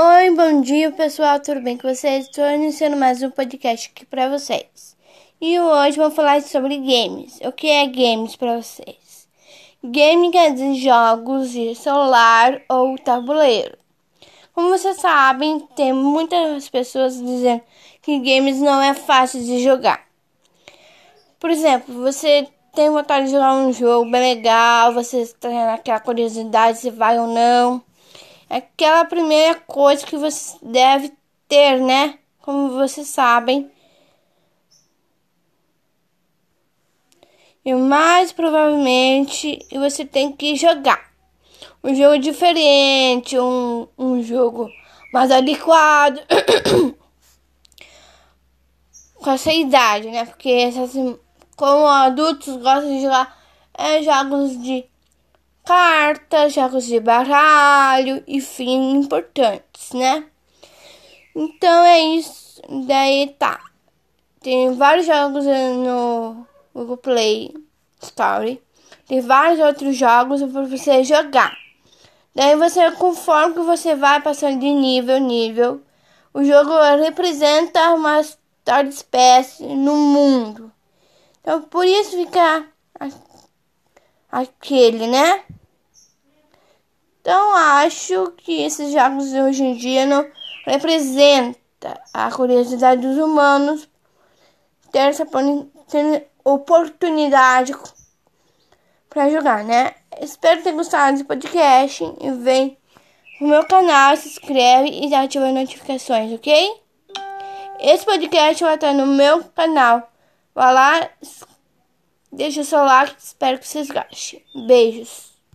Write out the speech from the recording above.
Oi, bom dia pessoal, tudo bem com vocês? Estou iniciando mais um podcast aqui para vocês. E hoje vou falar sobre games. O que é games para vocês? Game quer dizer jogos de celular ou tabuleiro. Como vocês sabem, tem muitas pessoas dizendo que games não é fácil de jogar. Por exemplo, você tem vontade de jogar um jogo bem legal, você tem aquela curiosidade se vai ou não. Aquela primeira coisa que você deve ter, né? Como vocês sabem. E mais provavelmente você tem que jogar um jogo diferente, um, um jogo mais adequado com essa idade, né? Porque essas como adultos gostam de jogar é, jogos de cartas, jogos de baralho, enfim, importantes, né? Então é isso. Daí tá. Tem vários jogos no Google Play Store. Tem vários outros jogos para você jogar. Daí você, conforme que você vai passando de nível nível, o jogo representa uma história de espécie no mundo. Então, por isso fica aquele, né? Então, acho que esses jogos de hoje em dia não representam a curiosidade dos humanos ter essa oportunidade para jogar, né? Espero ter gostado desse podcast e vem no meu canal, se inscreve e ativa as notificações, ok? Esse podcast vai estar no meu canal. Vai lá, deixa seu like, espero que vocês gostem. Beijos.